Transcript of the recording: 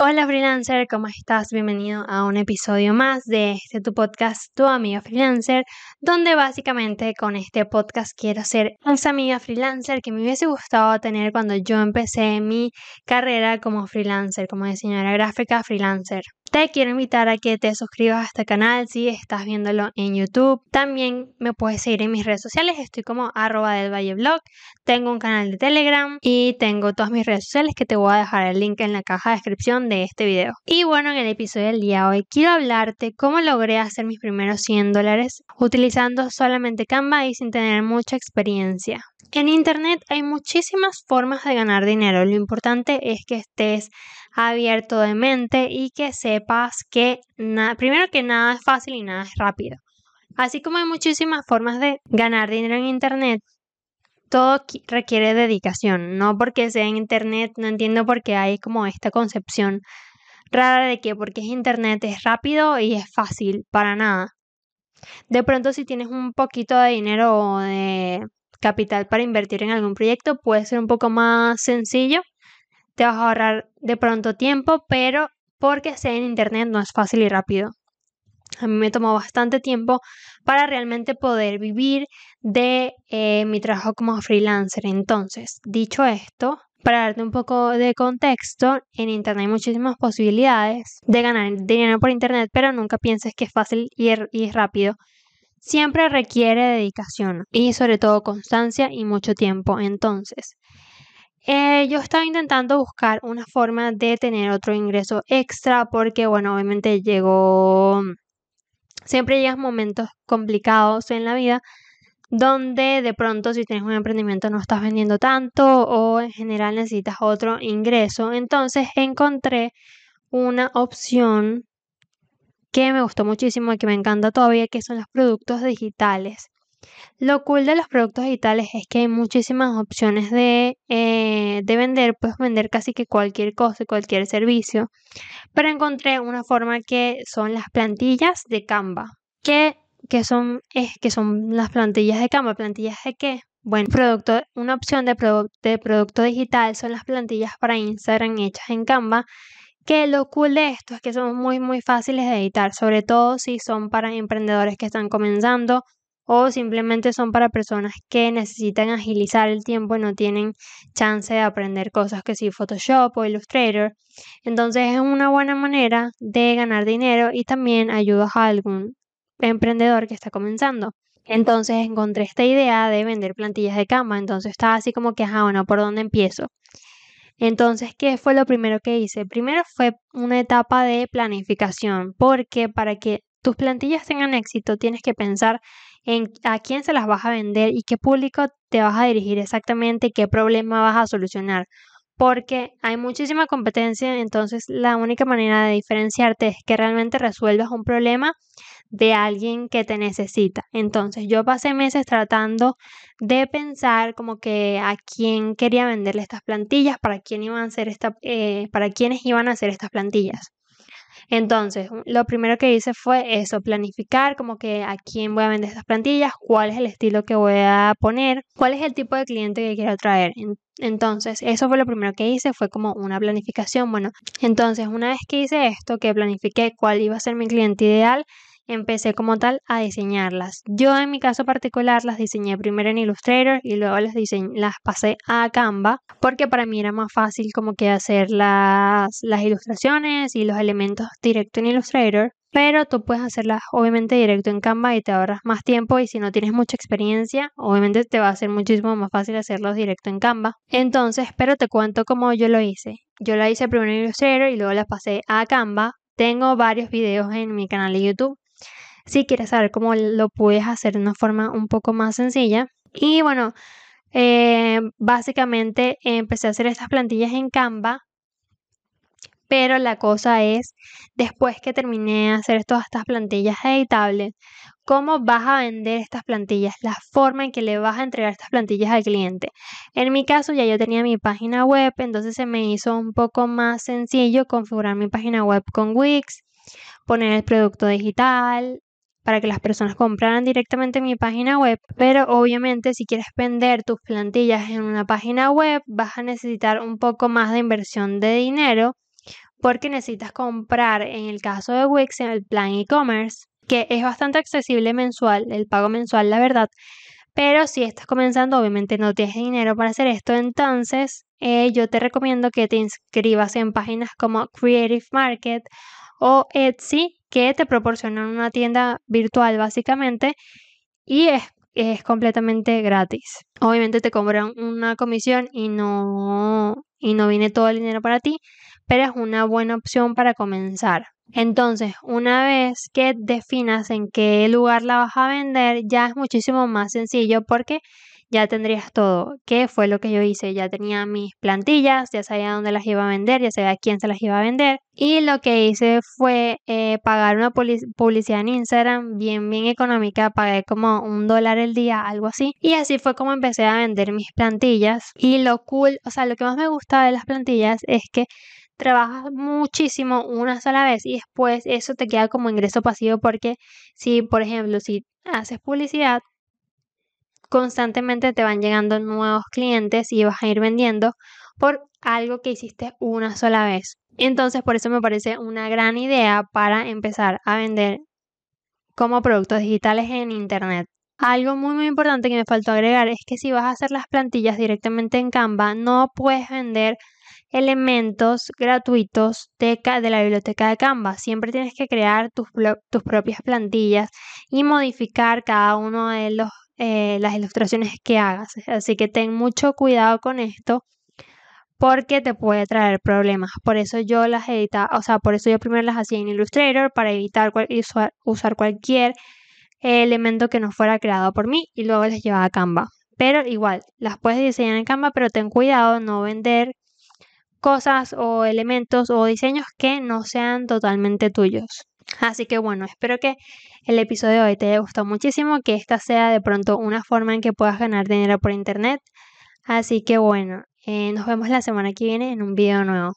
Hola freelancer, ¿cómo estás? Bienvenido a un episodio más de este tu podcast, Tu Amiga Freelancer, donde básicamente con este podcast quiero ser esa amiga freelancer que me hubiese gustado tener cuando yo empecé mi carrera como freelancer, como diseñadora gráfica freelancer. Te quiero invitar a que te suscribas a este canal si estás viéndolo en YouTube. También me puedes seguir en mis redes sociales. Estoy como arroba del Valle Blog. Tengo un canal de Telegram y tengo todas mis redes sociales que te voy a dejar el link en la caja de descripción de este video. Y bueno, en el episodio del día de hoy quiero hablarte cómo logré hacer mis primeros 100 dólares utilizando solamente Canva y sin tener mucha experiencia. En Internet hay muchísimas formas de ganar dinero. Lo importante es que estés abierto de mente y que sepas que primero que nada es fácil y nada es rápido. Así como hay muchísimas formas de ganar dinero en Internet, todo requiere dedicación. No porque sea en Internet, no entiendo por qué hay como esta concepción rara de que porque es Internet es rápido y es fácil, para nada. De pronto si tienes un poquito de dinero o de capital para invertir en algún proyecto puede ser un poco más sencillo. Te vas a ahorrar de pronto tiempo, pero porque sea en internet no es fácil y rápido. A mí me tomó bastante tiempo para realmente poder vivir de eh, mi trabajo como freelancer. Entonces, dicho esto, para darte un poco de contexto, en Internet hay muchísimas posibilidades de ganar dinero por Internet, pero nunca pienses que es fácil y, y rápido siempre requiere dedicación y sobre todo constancia y mucho tiempo. Entonces, eh, yo estaba intentando buscar una forma de tener otro ingreso extra porque, bueno, obviamente llegó, siempre llegan momentos complicados en la vida donde de pronto si tienes un emprendimiento no estás vendiendo tanto o en general necesitas otro ingreso. Entonces encontré una opción que me gustó muchísimo y que me encanta todavía, que son los productos digitales. Lo cool de los productos digitales es que hay muchísimas opciones de, eh, de vender, puedes vender casi que cualquier cosa, cualquier servicio, pero encontré una forma que son las plantillas de Canva, que, que, son, es, que son las plantillas de Canva, plantillas de qué? Bueno, producto, una opción de, de producto digital son las plantillas para Instagram hechas en Canva que lo cool de esto es que son muy muy fáciles de editar, sobre todo si son para emprendedores que están comenzando o simplemente son para personas que necesitan agilizar el tiempo y no tienen chance de aprender cosas que si Photoshop o Illustrator. Entonces es una buena manera de ganar dinero y también ayudas a algún emprendedor que está comenzando. Entonces encontré esta idea de vender plantillas de cama, entonces estaba así como que, ah, bueno, ¿por dónde empiezo? Entonces, ¿qué fue lo primero que hice? Primero fue una etapa de planificación, porque para que tus plantillas tengan éxito tienes que pensar en a quién se las vas a vender y qué público te vas a dirigir exactamente, qué problema vas a solucionar. Porque hay muchísima competencia, entonces la única manera de diferenciarte es que realmente resuelvas un problema de alguien que te necesita. Entonces yo pasé meses tratando de pensar como que a quién quería venderle estas plantillas, para quién iban a hacer esta, eh, para quiénes iban a hacer estas plantillas. Entonces, lo primero que hice fue eso, planificar como que a quién voy a vender estas plantillas, cuál es el estilo que voy a poner, cuál es el tipo de cliente que quiero atraer. Entonces, eso fue lo primero que hice, fue como una planificación. Bueno, entonces, una vez que hice esto, que planifiqué cuál iba a ser mi cliente ideal, empecé como tal a diseñarlas. Yo en mi caso particular las diseñé primero en Illustrator y luego las, pasé a Canva porque para mí era más fácil como que hacer las, las ilustraciones y los elementos directo en Illustrator. Pero tú puedes hacerlas obviamente directo en Canva y te ahorras más tiempo y si no tienes mucha experiencia, obviamente te va a ser muchísimo más fácil hacerlos directo en Canva. Entonces, pero te cuento cómo yo lo hice. Yo la hice primero en Illustrator y luego las pasé a Canva. Tengo varios videos en mi canal de YouTube si quieres saber cómo lo puedes hacer de una forma un poco más sencilla. Y bueno, eh, básicamente empecé a hacer estas plantillas en Canva. Pero la cosa es, después que terminé de hacer todas estas plantillas editables, cómo vas a vender estas plantillas, la forma en que le vas a entregar estas plantillas al cliente. En mi caso ya yo tenía mi página web, entonces se me hizo un poco más sencillo configurar mi página web con Wix, poner el producto digital, para que las personas compraran directamente mi página web, pero obviamente si quieres vender tus plantillas en una página web vas a necesitar un poco más de inversión de dinero porque necesitas comprar, en el caso de Wix, el plan e-commerce, que es bastante accesible mensual, el pago mensual, la verdad. Pero si estás comenzando, obviamente no tienes dinero para hacer esto, entonces eh, yo te recomiendo que te inscribas en páginas como Creative Market o Etsy, que te proporcionan una tienda virtual básicamente y es, es completamente gratis. Obviamente te cobran una comisión y no, y no viene todo el dinero para ti, pero es una buena opción para comenzar. Entonces, una vez que definas en qué lugar la vas a vender, ya es muchísimo más sencillo porque ya tendrías todo. ¿Qué fue lo que yo hice? Ya tenía mis plantillas, ya sabía dónde las iba a vender, ya sabía quién se las iba a vender. Y lo que hice fue eh, pagar una publicidad en Instagram bien, bien económica. Pagué como un dólar el día, algo así. Y así fue como empecé a vender mis plantillas. Y lo cool, o sea, lo que más me gusta de las plantillas es que trabajas muchísimo una sola vez y después eso te queda como ingreso pasivo porque si, por ejemplo, si haces publicidad, constantemente te van llegando nuevos clientes y vas a ir vendiendo por algo que hiciste una sola vez. Entonces, por eso me parece una gran idea para empezar a vender como productos digitales en Internet. Algo muy muy importante que me faltó agregar es que si vas a hacer las plantillas directamente en Canva, no puedes vender elementos gratuitos de, la biblioteca de Canva. Siempre tienes que crear tus, tus propias plantillas y modificar cada uno de los eh, las ilustraciones que hagas. Así que ten mucho cuidado con esto porque te puede traer problemas. Por eso yo las editaba, o sea, por eso yo primero las hacía en Illustrator para evitar usar, cualquier elemento que no fuera creado por mí y luego las llevaba a Canva. Pero igual, las puedes diseñar en Canva, pero ten cuidado no vender cosas o elementos o diseños que no sean totalmente tuyos. Así que bueno, espero que el episodio de hoy te haya gustado muchísimo, que esta sea de pronto una forma en que puedas ganar dinero por internet. Así que bueno, eh, nos vemos la semana que viene en un video nuevo.